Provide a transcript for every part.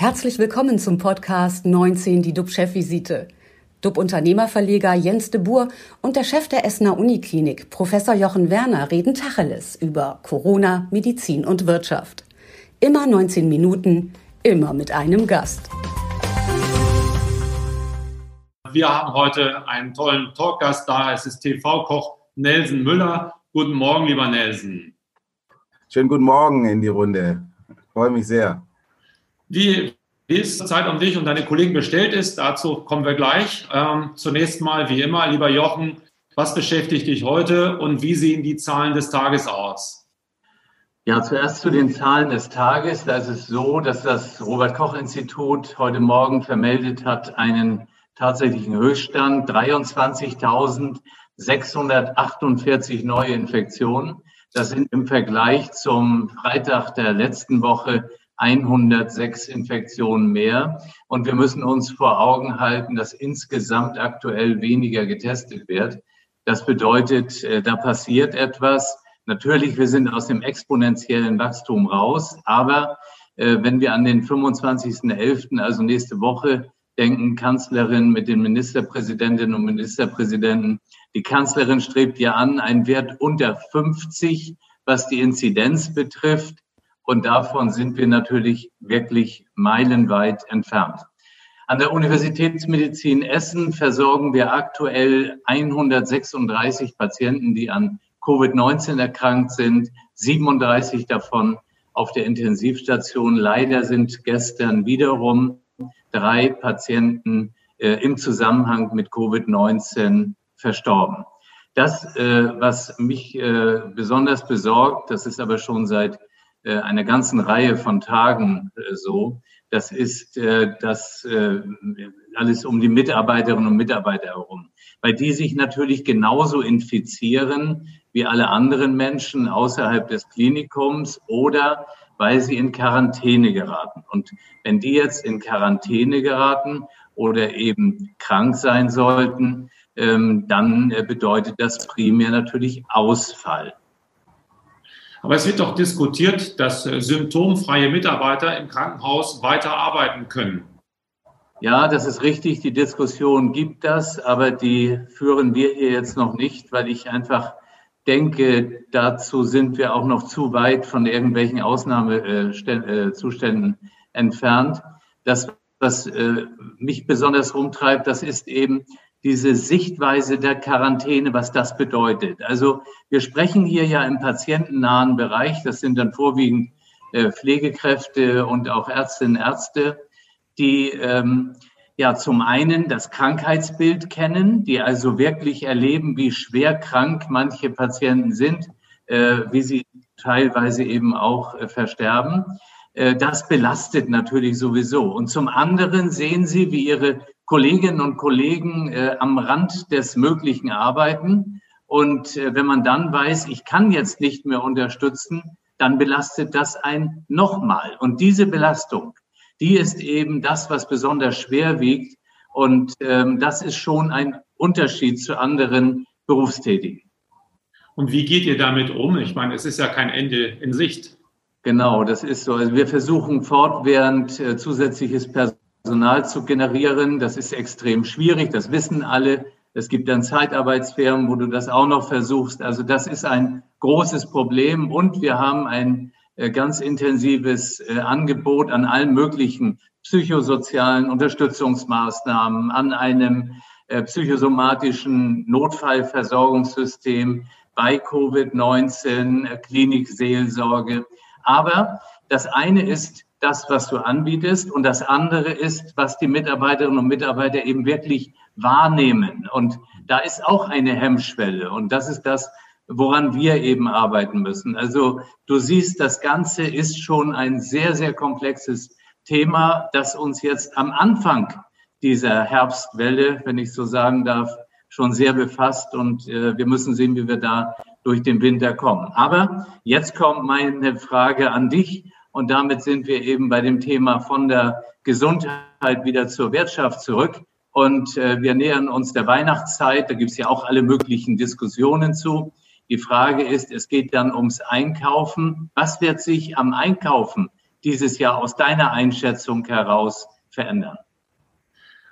Herzlich willkommen zum Podcast 19, die DUB-Chefvisite. DUB-Unternehmerverleger Jens de Boer und der Chef der Essener Uniklinik, Professor Jochen Werner, reden Tacheles über Corona, Medizin und Wirtschaft. Immer 19 Minuten, immer mit einem Gast. Wir haben heute einen tollen Talkgast da. Es ist TV-Koch Nelson Müller. Guten Morgen, lieber Nelson. Schönen guten Morgen in die Runde. Ich freue mich sehr. Wie es Zeit um dich und deine Kollegen bestellt ist, dazu kommen wir gleich. Ähm, zunächst mal, wie immer, lieber Jochen, was beschäftigt dich heute und wie sehen die Zahlen des Tages aus? Ja, zuerst zu den Zahlen des Tages. Da ist es so, dass das Robert Koch Institut heute Morgen vermeldet hat, einen tatsächlichen Höchststand, 23.648 neue Infektionen. Das sind im Vergleich zum Freitag der letzten Woche 106 Infektionen mehr. Und wir müssen uns vor Augen halten, dass insgesamt aktuell weniger getestet wird. Das bedeutet, äh, da passiert etwas. Natürlich, wir sind aus dem exponentiellen Wachstum raus, aber äh, wenn wir an den 25.11., also nächste Woche, denken, Kanzlerin mit den Ministerpräsidentinnen und Ministerpräsidenten, die Kanzlerin strebt ja an, einen Wert unter 50, was die Inzidenz betrifft. Und davon sind wir natürlich wirklich meilenweit entfernt. An der Universitätsmedizin Essen versorgen wir aktuell 136 Patienten, die an Covid-19 erkrankt sind, 37 davon auf der Intensivstation. Leider sind gestern wiederum drei Patienten äh, im Zusammenhang mit Covid-19 verstorben. Das, äh, was mich äh, besonders besorgt, das ist aber schon seit einer ganzen Reihe von Tagen äh, so. Das ist äh, das alles um die Mitarbeiterinnen und Mitarbeiter herum, weil die sich natürlich genauso infizieren wie alle anderen Menschen außerhalb des Klinikums oder weil sie in Quarantäne geraten. Und wenn die jetzt in Quarantäne geraten oder eben krank sein sollten, ähm, dann bedeutet das primär natürlich Ausfall. Aber es wird doch diskutiert, dass äh, symptomfreie Mitarbeiter im Krankenhaus weiter arbeiten können. Ja, das ist richtig. Die Diskussion gibt das, aber die führen wir hier jetzt noch nicht, weil ich einfach denke, dazu sind wir auch noch zu weit von irgendwelchen Ausnahmezuständen entfernt. Das, was äh, mich besonders rumtreibt, das ist eben diese Sichtweise der Quarantäne, was das bedeutet. Also wir sprechen hier ja im patientennahen Bereich, das sind dann vorwiegend äh, Pflegekräfte und auch Ärztinnen und Ärzte, die ähm, ja zum einen das Krankheitsbild kennen, die also wirklich erleben, wie schwer krank manche Patienten sind, äh, wie sie teilweise eben auch äh, versterben. Äh, das belastet natürlich sowieso. Und zum anderen sehen sie, wie ihre Kolleginnen und Kollegen äh, am Rand des Möglichen arbeiten. Und äh, wenn man dann weiß, ich kann jetzt nicht mehr unterstützen, dann belastet das ein nochmal. Und diese Belastung, die ist eben das, was besonders schwer wiegt. Und ähm, das ist schon ein Unterschied zu anderen Berufstätigen. Und wie geht ihr damit um? Ich meine, es ist ja kein Ende in Sicht. Genau, das ist so. Also wir versuchen fortwährend äh, zusätzliches Personal Personal zu generieren. Das ist extrem schwierig, das wissen alle. Es gibt dann Zeitarbeitsfirmen, wo du das auch noch versuchst. Also das ist ein großes Problem und wir haben ein äh, ganz intensives äh, Angebot an allen möglichen psychosozialen Unterstützungsmaßnahmen, an einem äh, psychosomatischen Notfallversorgungssystem bei Covid-19, Klinikseelsorge. Aber das eine ist das, was du anbietest. Und das andere ist, was die Mitarbeiterinnen und Mitarbeiter eben wirklich wahrnehmen. Und da ist auch eine Hemmschwelle. Und das ist das, woran wir eben arbeiten müssen. Also du siehst, das Ganze ist schon ein sehr, sehr komplexes Thema, das uns jetzt am Anfang dieser Herbstwelle, wenn ich so sagen darf, schon sehr befasst. Und äh, wir müssen sehen, wie wir da durch den Winter kommen. Aber jetzt kommt meine Frage an dich. Und damit sind wir eben bei dem Thema von der Gesundheit wieder zur Wirtschaft zurück. Und äh, wir nähern uns der Weihnachtszeit. Da gibt es ja auch alle möglichen Diskussionen zu. Die Frage ist, es geht dann ums Einkaufen. Was wird sich am Einkaufen dieses Jahr aus deiner Einschätzung heraus verändern?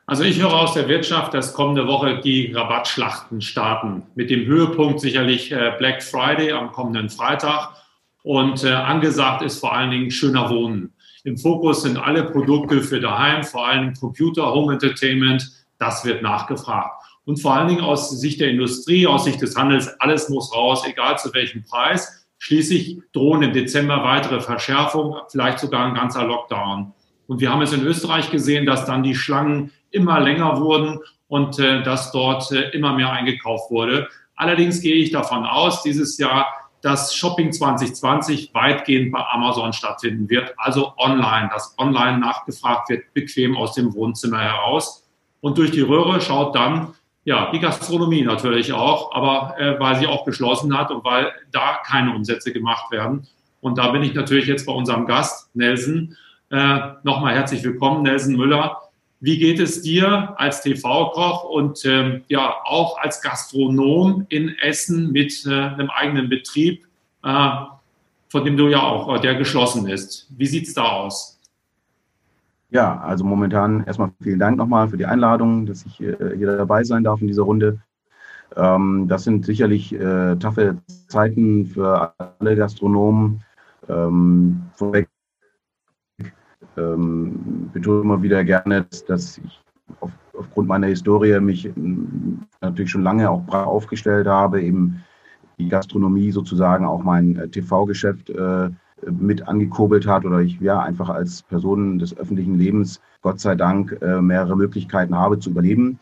Also ich höre aus der Wirtschaft, dass kommende Woche die Rabattschlachten starten. Mit dem Höhepunkt sicherlich äh, Black Friday am kommenden Freitag. Und äh, angesagt ist vor allen Dingen schöner Wohnen. Im Fokus sind alle Produkte für daheim, vor allen Dingen Computer, Home Entertainment. Das wird nachgefragt. Und vor allen Dingen aus Sicht der Industrie, aus Sicht des Handels, alles muss raus, egal zu welchem Preis. Schließlich drohen im Dezember weitere Verschärfungen, vielleicht sogar ein ganzer Lockdown. Und wir haben es in Österreich gesehen, dass dann die Schlangen immer länger wurden und äh, dass dort äh, immer mehr eingekauft wurde. Allerdings gehe ich davon aus, dieses Jahr, dass Shopping 2020 weitgehend bei Amazon stattfinden wird, also online, dass online nachgefragt wird, bequem aus dem Wohnzimmer heraus. Und durch die Röhre schaut dann ja, die Gastronomie natürlich auch, aber äh, weil sie auch geschlossen hat und weil da keine Umsätze gemacht werden. Und da bin ich natürlich jetzt bei unserem Gast, Nelson. Äh, Nochmal herzlich willkommen, Nelson Müller. Wie geht es dir als TV-Koch und ähm, ja auch als Gastronom in Essen mit äh, einem eigenen Betrieb, äh, von dem du ja auch, äh, der geschlossen ist? Wie sieht's da aus? Ja, also momentan erstmal vielen Dank nochmal für die Einladung, dass ich äh, hier dabei sein darf in dieser Runde. Ähm, das sind sicherlich äh, taffe Zeiten für alle Gastronomen. Ähm, vorweg ähm, betone immer wieder gerne, dass ich auf, aufgrund meiner Historie mich natürlich schon lange auch brav aufgestellt habe, eben die Gastronomie sozusagen auch mein äh, TV-Geschäft äh, mit angekurbelt hat oder ich ja einfach als Person des öffentlichen Lebens Gott sei Dank äh, mehrere Möglichkeiten habe zu überleben.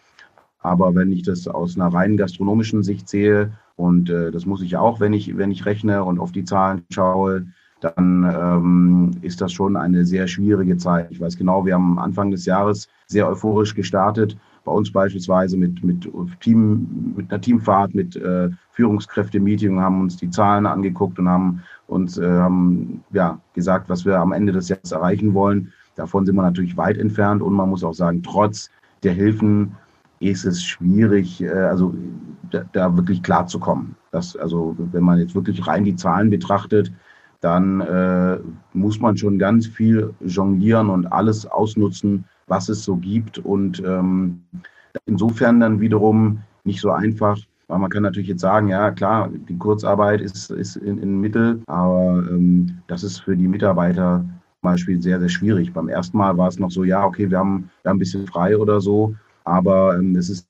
Aber wenn ich das aus einer rein gastronomischen Sicht sehe, und äh, das muss ich auch, wenn ich, wenn ich rechne und auf die Zahlen schaue, dann ähm, ist das schon eine sehr schwierige Zeit. Ich weiß genau, wir haben Anfang des Jahres sehr euphorisch gestartet. Bei uns beispielsweise mit, mit, Team, mit einer Teamfahrt, mit äh, Führungskräfte-Meeting, haben uns die Zahlen angeguckt und haben und äh, haben ja, gesagt, was wir am Ende des Jahres erreichen wollen. Davon sind wir natürlich weit entfernt und man muss auch sagen, trotz der Hilfen ist es schwierig, äh, also da, da wirklich klar zu kommen. Das, also wenn man jetzt wirklich rein die Zahlen betrachtet, dann äh, muss man schon ganz viel jonglieren und alles ausnutzen, was es so gibt. Und ähm, insofern dann wiederum nicht so einfach, weil man kann natürlich jetzt sagen, ja klar, die Kurzarbeit ist, ist in, in Mittel, aber ähm, das ist für die Mitarbeiter zum Beispiel sehr, sehr schwierig. Beim ersten Mal war es noch so, ja, okay, wir haben, wir haben ein bisschen frei oder so, aber ähm, es ist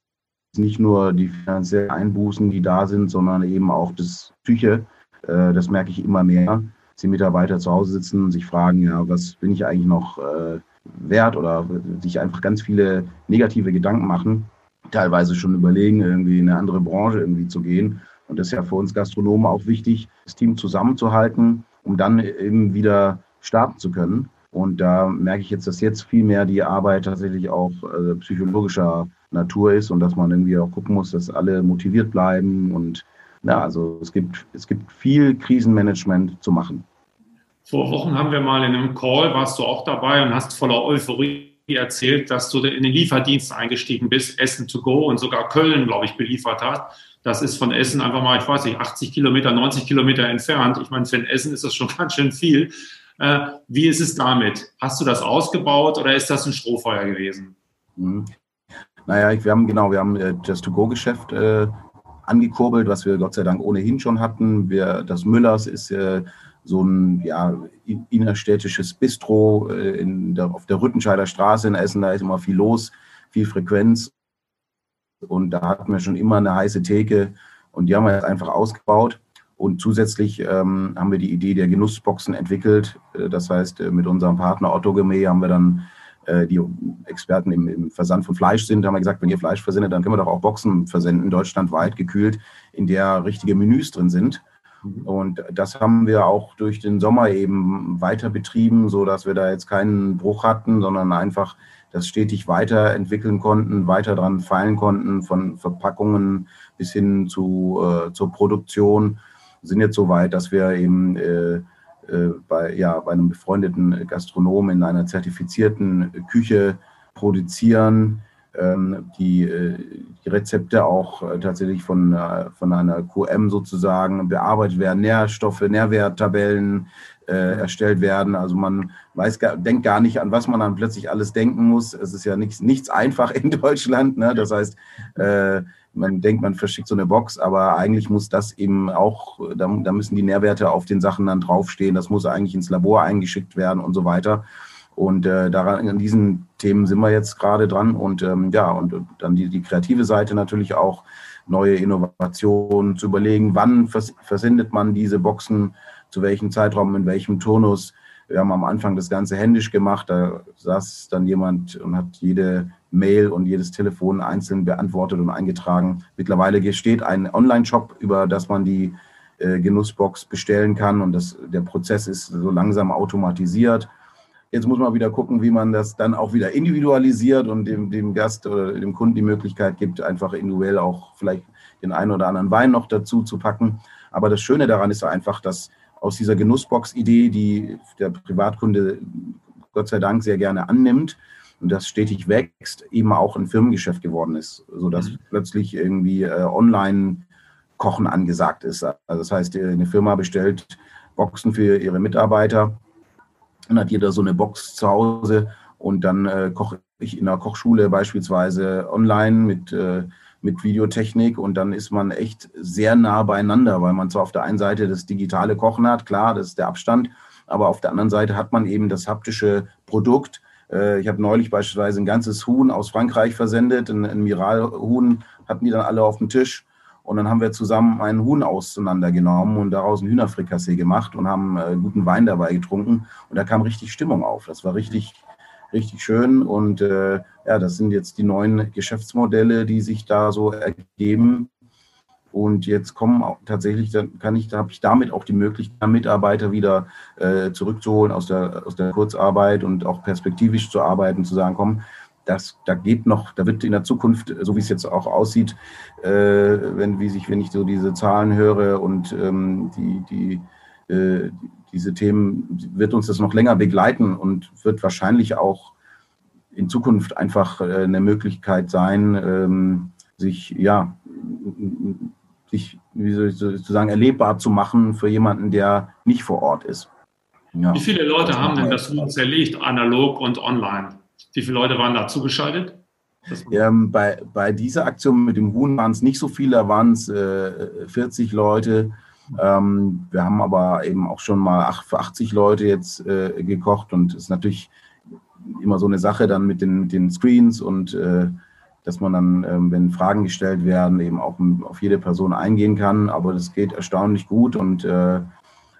nicht nur die finanziellen Einbußen, die da sind, sondern eben auch das Psyche. Äh, das merke ich immer mehr, die Mitarbeiter zu Hause sitzen und sich fragen, ja, was bin ich eigentlich noch äh, wert oder sich einfach ganz viele negative Gedanken machen teilweise schon überlegen, irgendwie in eine andere Branche irgendwie zu gehen. Und das ist ja für uns Gastronomen auch wichtig, das Team zusammenzuhalten, um dann eben wieder starten zu können. Und da merke ich jetzt, dass jetzt viel mehr die Arbeit tatsächlich auch äh, psychologischer Natur ist und dass man irgendwie auch gucken muss, dass alle motiviert bleiben. Und ja, also es gibt, es gibt viel Krisenmanagement zu machen. Vor Wochen haben wir mal in einem Call, warst du auch dabei und hast voller Euphorie erzählt, dass du in den Lieferdienst eingestiegen bist, Essen to go und sogar Köln, glaube ich, beliefert hast. Das ist von Essen einfach mal, ich weiß nicht, 80 Kilometer, 90 Kilometer entfernt. Ich meine, für ein Essen ist das schon ganz schön viel. Äh, wie ist es damit? Hast du das ausgebaut oder ist das ein Strohfeuer gewesen? Mhm. Naja, wir haben genau, wir haben äh, das To-Go-Geschäft äh, angekurbelt, was wir Gott sei Dank ohnehin schon hatten. Wir, das Müllers ist äh, so ein ja, innerstädtisches Bistro äh, in der, auf der Rüttenscheider Straße in Essen. Da ist immer viel los, viel Frequenz. Und da hatten wir schon immer eine heiße Theke und die haben wir jetzt einfach ausgebaut. Und zusätzlich ähm, haben wir die Idee der Genussboxen entwickelt. Äh, das heißt, äh, mit unserem Partner Otto Gemee haben wir dann, äh, die Experten im, im, Versand von Fleisch sind, haben wir gesagt, wenn ihr Fleisch versendet, dann können wir doch auch Boxen versenden, deutschlandweit gekühlt, in der richtige Menüs drin sind. Mhm. Und das haben wir auch durch den Sommer eben weiter betrieben, so dass wir da jetzt keinen Bruch hatten, sondern einfach das stetig weiterentwickeln konnten, weiter dran feilen konnten, von Verpackungen bis hin zu, äh, zur Produktion. Sind jetzt so weit, dass wir eben äh, bei, ja, bei einem befreundeten Gastronomen in einer zertifizierten Küche produzieren, die, äh, die Rezepte auch äh, tatsächlich von, von einer QM sozusagen bearbeitet werden, Nährstoffe, Nährwerttabellen, äh, erstellt werden. Also man weiß, denkt gar nicht, an was man dann plötzlich alles denken muss. Es ist ja nichts, nichts einfach in Deutschland. Ne? Das heißt, äh, man denkt, man verschickt so eine Box, aber eigentlich muss das eben auch, da, da müssen die Nährwerte auf den Sachen dann draufstehen. Das muss eigentlich ins Labor eingeschickt werden und so weiter. Und äh, daran, an diesen Themen sind wir jetzt gerade dran. Und ähm, ja, und dann die, die kreative Seite natürlich auch, neue Innovationen zu überlegen, wann vers versendet man diese Boxen, zu welchem Zeitraum, in welchem Turnus. Wir haben am Anfang das Ganze händisch gemacht. Da saß dann jemand und hat jede Mail und jedes Telefon einzeln beantwortet und eingetragen. Mittlerweile steht ein Online-Shop, über das man die äh, Genussbox bestellen kann und das, der Prozess ist so langsam automatisiert. Jetzt muss man wieder gucken, wie man das dann auch wieder individualisiert und dem, dem Gast oder dem Kunden die Möglichkeit gibt, einfach individuell auch vielleicht den einen oder anderen Wein noch dazu zu packen. Aber das Schöne daran ist einfach, dass aus dieser Genussbox-Idee, die der Privatkunde Gott sei Dank sehr gerne annimmt und das stetig wächst, eben auch ein Firmengeschäft geworden ist, sodass mhm. plötzlich irgendwie äh, Online-Kochen angesagt ist. Also das heißt, eine Firma bestellt Boxen für ihre Mitarbeiter dann hat jeder so eine Box zu Hause und dann äh, koche ich in der Kochschule beispielsweise online mit, äh, mit Videotechnik und dann ist man echt sehr nah beieinander, weil man zwar auf der einen Seite das digitale Kochen hat, klar, das ist der Abstand, aber auf der anderen Seite hat man eben das haptische Produkt. Äh, ich habe neulich beispielsweise ein ganzes Huhn aus Frankreich versendet, ein, ein Miralhuhn hatten die dann alle auf dem Tisch und dann haben wir zusammen einen Huhn auseinandergenommen und daraus ein Hühnerfrikassee gemacht und haben äh, guten Wein dabei getrunken. Und da kam richtig Stimmung auf. Das war richtig, richtig schön. Und äh, ja, das sind jetzt die neuen Geschäftsmodelle, die sich da so ergeben. Und jetzt kommen auch tatsächlich, dann kann ich, da habe ich damit auch die Möglichkeit, Mitarbeiter wieder äh, zurückzuholen aus der, aus der Kurzarbeit und auch perspektivisch zu arbeiten, zu sagen, komm, das, da geht noch, da wird in der Zukunft, so wie es jetzt auch aussieht, äh, wenn, wie sich, wenn ich so diese Zahlen höre und ähm, die, die, äh, diese Themen, wird uns das noch länger begleiten und wird wahrscheinlich auch in Zukunft einfach äh, eine Möglichkeit sein, ähm, sich, ja, sich, wie sozusagen, erlebbar zu machen für jemanden, der nicht vor Ort ist. Ja. Wie viele Leute haben denn das zerlegt, analog und online? Wie viele Leute waren da zugeschaltet? Ähm, bei, bei dieser Aktion mit dem Huhn waren es nicht so viele, da waren es äh, 40 Leute. Ähm, wir haben aber eben auch schon mal für 80 Leute jetzt äh, gekocht und es ist natürlich immer so eine Sache dann mit den, mit den Screens und äh, dass man dann, ähm, wenn Fragen gestellt werden, eben auch auf jede Person eingehen kann. Aber das geht erstaunlich gut und äh,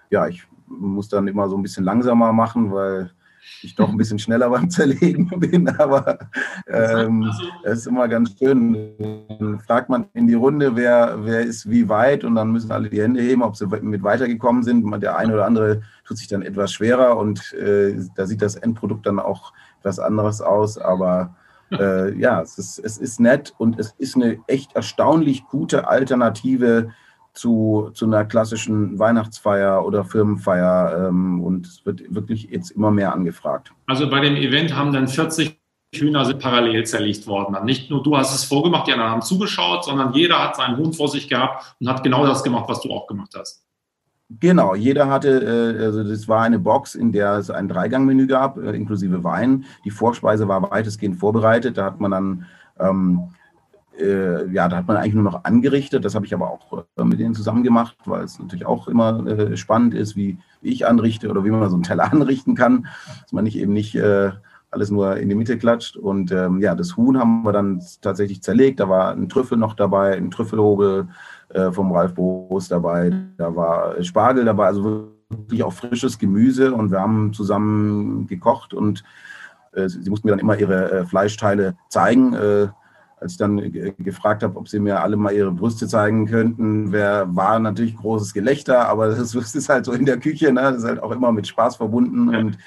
ja, ich muss dann immer so ein bisschen langsamer machen, weil ich doch ein bisschen schneller beim Zerlegen bin, aber ähm, es ist immer ganz schön. Dann fragt man in die Runde, wer, wer ist wie weit und dann müssen alle die Hände heben, ob sie mit weitergekommen sind. Der eine oder andere tut sich dann etwas schwerer und äh, da sieht das Endprodukt dann auch etwas anderes aus, aber äh, ja, es ist, es ist nett und es ist eine echt erstaunlich gute Alternative zu, zu einer klassischen Weihnachtsfeier oder Firmenfeier ähm, und es wird wirklich jetzt immer mehr angefragt. Also bei dem Event haben dann 40 Hühner parallel zerlegt worden. Dann nicht nur du hast es vorgemacht, die anderen haben zugeschaut, sondern jeder hat seinen Hund vor sich gehabt und hat genau das gemacht, was du auch gemacht hast. Genau, jeder hatte, äh, also das war eine Box, in der es ein Dreigangmenü gab, äh, inklusive Wein. Die Vorspeise war weitestgehend vorbereitet. Da hat man dann ähm, äh, ja, da hat man eigentlich nur noch angerichtet. Das habe ich aber auch äh, mit denen zusammen gemacht, weil es natürlich auch immer äh, spannend ist, wie, wie, ich anrichte oder wie man so einen Teller anrichten kann, dass man nicht eben nicht äh, alles nur in die Mitte klatscht. Und ähm, ja, das Huhn haben wir dann tatsächlich zerlegt. Da war ein Trüffel noch dabei, ein Trüffelhobel vom Ralf Boos dabei, da war Spargel dabei, also wirklich auch frisches Gemüse. Und wir haben zusammen gekocht und sie mussten mir dann immer ihre Fleischteile zeigen als ich dann gefragt habe, ob sie mir alle mal ihre Brüste zeigen könnten, wer, war natürlich großes Gelächter, aber das ist, halt so in der Küche, ne? das ist halt auch immer mit Spaß verbunden. Ja. Und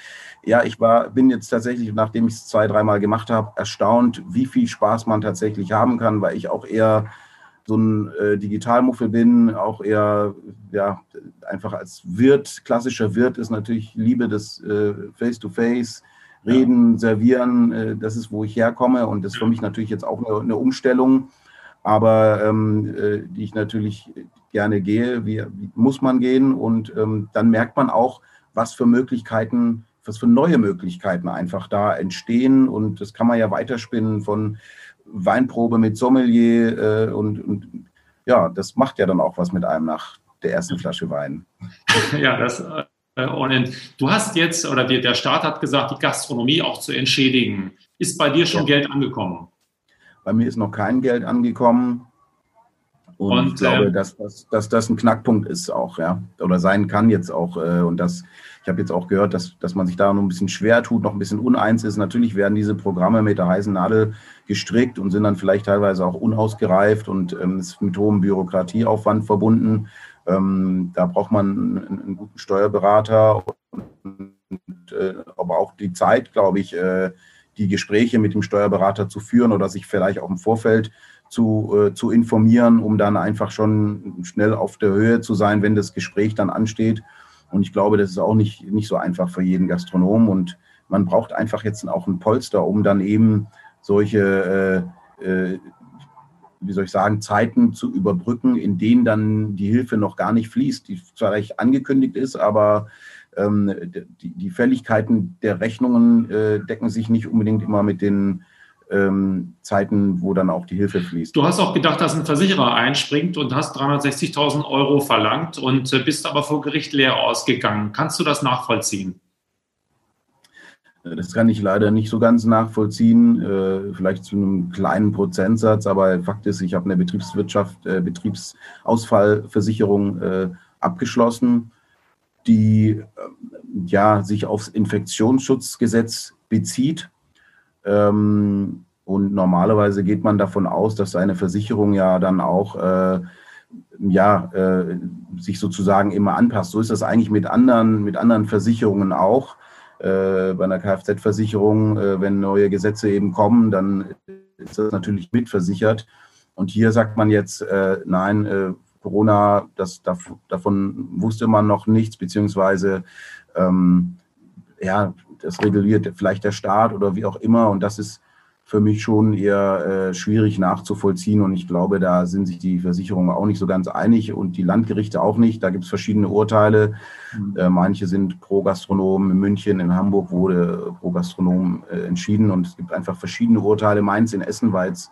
ja, ich war, bin jetzt tatsächlich, nachdem ich es zwei, dreimal gemacht habe, erstaunt, wie viel Spaß man tatsächlich haben kann, weil ich auch eher so ein äh, Digitalmuffel bin, auch eher ja, einfach als Wirt, klassischer Wirt ist natürlich Liebe des äh, Face-to-Face. -face, reden, servieren, äh, das ist, wo ich herkomme und das ist für mich natürlich jetzt auch eine, eine Umstellung, aber ähm, äh, die ich natürlich gerne gehe, wie, wie muss man gehen und ähm, dann merkt man auch, was für Möglichkeiten, was für neue Möglichkeiten einfach da entstehen. Und das kann man ja weiterspinnen von Weinprobe mit Sommelier äh, und, und ja, das macht ja dann auch was mit einem nach der ersten Flasche Wein. Ja, das äh, und du hast jetzt, oder der Staat hat gesagt, die Gastronomie auch zu entschädigen. Ist bei dir schon ja. Geld angekommen? Bei mir ist noch kein Geld angekommen. Und, und ich glaube, äh, dass, dass, dass das ein Knackpunkt ist auch, ja. Oder sein kann jetzt auch. Äh, und das, ich habe jetzt auch gehört, dass, dass man sich da noch ein bisschen schwer tut, noch ein bisschen uneins ist. Natürlich werden diese Programme mit der heißen Nadel gestrickt und sind dann vielleicht teilweise auch unausgereift und ähm, ist mit hohem Bürokratieaufwand verbunden. Ähm, da braucht man einen, einen, guten Steuerberater und äh, aber auch die Zeit, glaube ich, äh, die Gespräche mit dem Steuerberater zu führen oder sich vielleicht auch im Vorfeld zu, äh, zu informieren, um dann einfach schon schnell auf der Höhe zu sein, wenn das Gespräch dann ansteht. Und ich glaube, das ist auch nicht, nicht so einfach für jeden Gastronom. Und man braucht einfach jetzt auch ein Polster, um dann eben solche äh, äh, wie soll ich sagen, Zeiten zu überbrücken, in denen dann die Hilfe noch gar nicht fließt, die zwar recht angekündigt ist, aber ähm, die, die, Fälligkeiten der Rechnungen äh, decken sich nicht unbedingt immer mit den ähm, Zeiten, wo dann auch die Hilfe fließt. Du hast auch gedacht, dass ein Versicherer einspringt und hast 360.000 Euro verlangt und äh, bist aber vor Gericht leer ausgegangen. Kannst du das nachvollziehen? Das kann ich leider nicht so ganz nachvollziehen, äh, vielleicht zu einem kleinen Prozentsatz, aber Fakt ist, ich habe eine Betriebswirtschaft, äh, Betriebsausfallversicherung abgeschlossen, die ja sich aufs Infektionsschutzgesetz bezieht. Ähm, und normalerweise geht man davon aus, dass eine Versicherung ja dann auch ja, sich sozusagen immer anpasst. So ist das eigentlich mit anderen, mit anderen Versicherungen auch äh, bei einer Kfz-Versicherung, äh, wenn neue Gesetze eben kommen, dann ist das natürlich mitversichert. Und hier sagt man jetzt, äh, nein, äh, Corona, das, davon wusste man noch nichts, beziehungsweise ähm, ja, das reguliert vielleicht der Staat oder wie auch immer. Und das ist für mich schon eher äh, schwierig nachzuvollziehen. Und ich glaube, da sind sich die Versicherungen auch nicht so ganz einig und die Landgerichte auch nicht. Da gibt es verschiedene Urteile. Mhm. Äh, manche sind pro Gastronom. In München, in Hamburg wurde pro Gastronom äh, entschieden. Und es gibt einfach verschiedene Urteile. Mainz in Essen war jetzt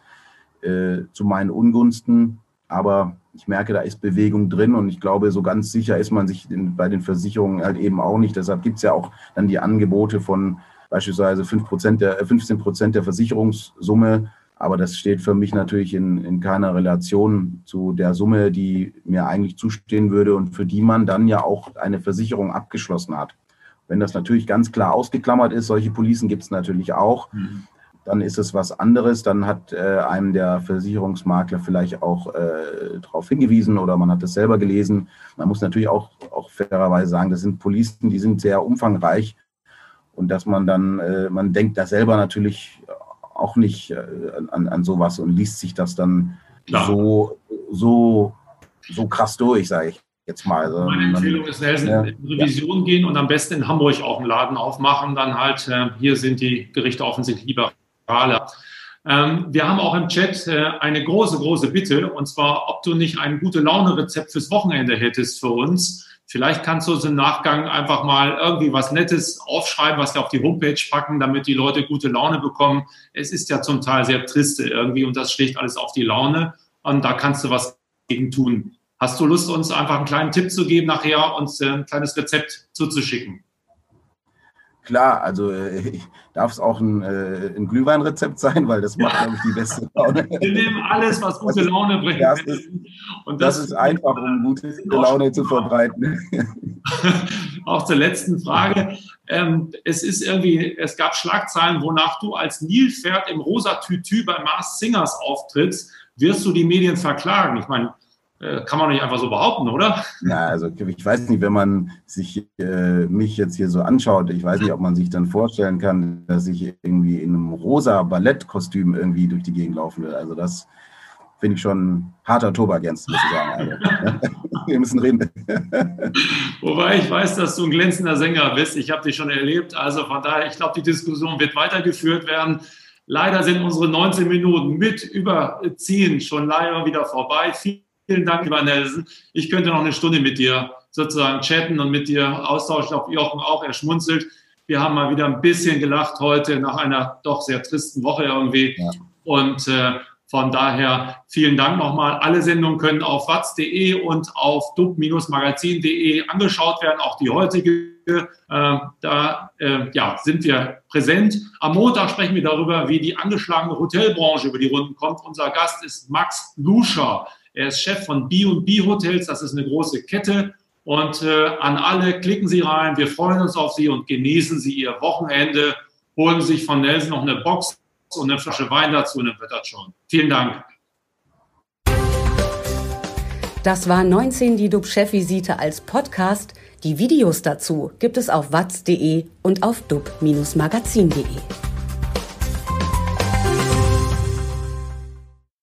äh, zu meinen Ungunsten. Aber ich merke, da ist Bewegung drin und ich glaube, so ganz sicher ist man sich in, bei den Versicherungen halt eben auch nicht. Deshalb gibt es ja auch dann die Angebote von beispielsweise 5 der, 15 äh, Prozent der Versicherungssumme. Aber das steht für mich natürlich in, in keiner Relation zu der Summe, die mir eigentlich zustehen würde und für die man dann ja auch eine Versicherung abgeschlossen hat. Wenn das natürlich ganz klar ausgeklammert ist, solche Policen gibt es natürlich auch, mhm. Dann ist es was anderes. Dann hat äh, einem der Versicherungsmakler vielleicht auch äh, darauf hingewiesen oder man hat es selber gelesen. Man muss natürlich auch, auch fairerweise sagen, das sind Policen, die sind sehr umfangreich und dass man dann, äh, man denkt da selber natürlich auch nicht äh, an, an sowas und liest sich das dann so, so, so krass durch, sage ich jetzt mal. Also Meine Empfehlung ist, Nelson, ja, in Revision ja. gehen und am besten in Hamburg auch einen Laden aufmachen. Dann halt, äh, hier sind die Gerichte offensichtlich liberaler. Ähm, wir haben auch im Chat äh, eine große, große Bitte, und zwar, ob du nicht ein gute Laune-Rezept fürs Wochenende hättest für uns. Vielleicht kannst du uns im Nachgang einfach mal irgendwie was Nettes aufschreiben, was wir auf die Homepage packen, damit die Leute gute Laune bekommen. Es ist ja zum Teil sehr triste irgendwie und das schlägt alles auf die Laune. Und da kannst du was gegen tun. Hast du Lust, uns einfach einen kleinen Tipp zu geben, nachher uns ein kleines Rezept zuzuschicken? Klar, also äh, darf es auch ein, äh, ein Glühweinrezept sein, weil das macht, ja. glaube ich, die beste Laune. Wir nehmen alles, was gute Laune bringt. Das ist, und das, das ist einfach, um gute Laune zu verbreiten. auch zur letzten Frage. Ähm, es ist irgendwie, es gab Schlagzeilen, wonach du als Nilpferd im rosa Tütü bei Mars Singers auftrittst. Wirst du die Medien verklagen? Ich meine, kann man nicht einfach so behaupten, oder? Ja, also ich weiß nicht, wenn man sich äh, mich jetzt hier so anschaut, ich weiß nicht, ob man sich dann vorstellen kann, dass ich irgendwie in einem rosa Ballettkostüm irgendwie durch die Gegend laufen will. Also das finde ich schon harter Tobak, Jens, muss ich sagen. Also, wir müssen reden. Wobei ich weiß, dass du ein glänzender Sänger bist. Ich habe dich schon erlebt. Also von daher, ich glaube, die Diskussion wird weitergeführt werden. Leider sind unsere 19 Minuten mit Überziehen schon leider wieder vorbei. Vielen Dank, lieber Nelson. Ich könnte noch eine Stunde mit dir sozusagen chatten und mit dir austauschen. Auch Jochen auch, er schmunzelt. Wir haben mal wieder ein bisschen gelacht heute nach einer doch sehr tristen Woche irgendwie. Ja. Und äh, von daher vielen Dank nochmal. Alle Sendungen können auf watz.de und auf dub-magazin.de angeschaut werden, auch die heutige. Äh, da äh, ja, sind wir präsent. Am Montag sprechen wir darüber, wie die angeschlagene Hotelbranche über die Runden kommt. Unser Gast ist Max Luscher. Er ist Chef von B&B Hotels. Das ist eine große Kette. Und äh, an alle, klicken Sie rein. Wir freuen uns auf Sie und genießen Sie Ihr Wochenende. Holen Sie sich von Nelson noch eine Box und eine Flasche Wein dazu und dann wird das schon. Vielen Dank. Das war 19 die DUB-Chefvisite als Podcast. Die Videos dazu gibt es auf watz.de und auf dub-magazin.de.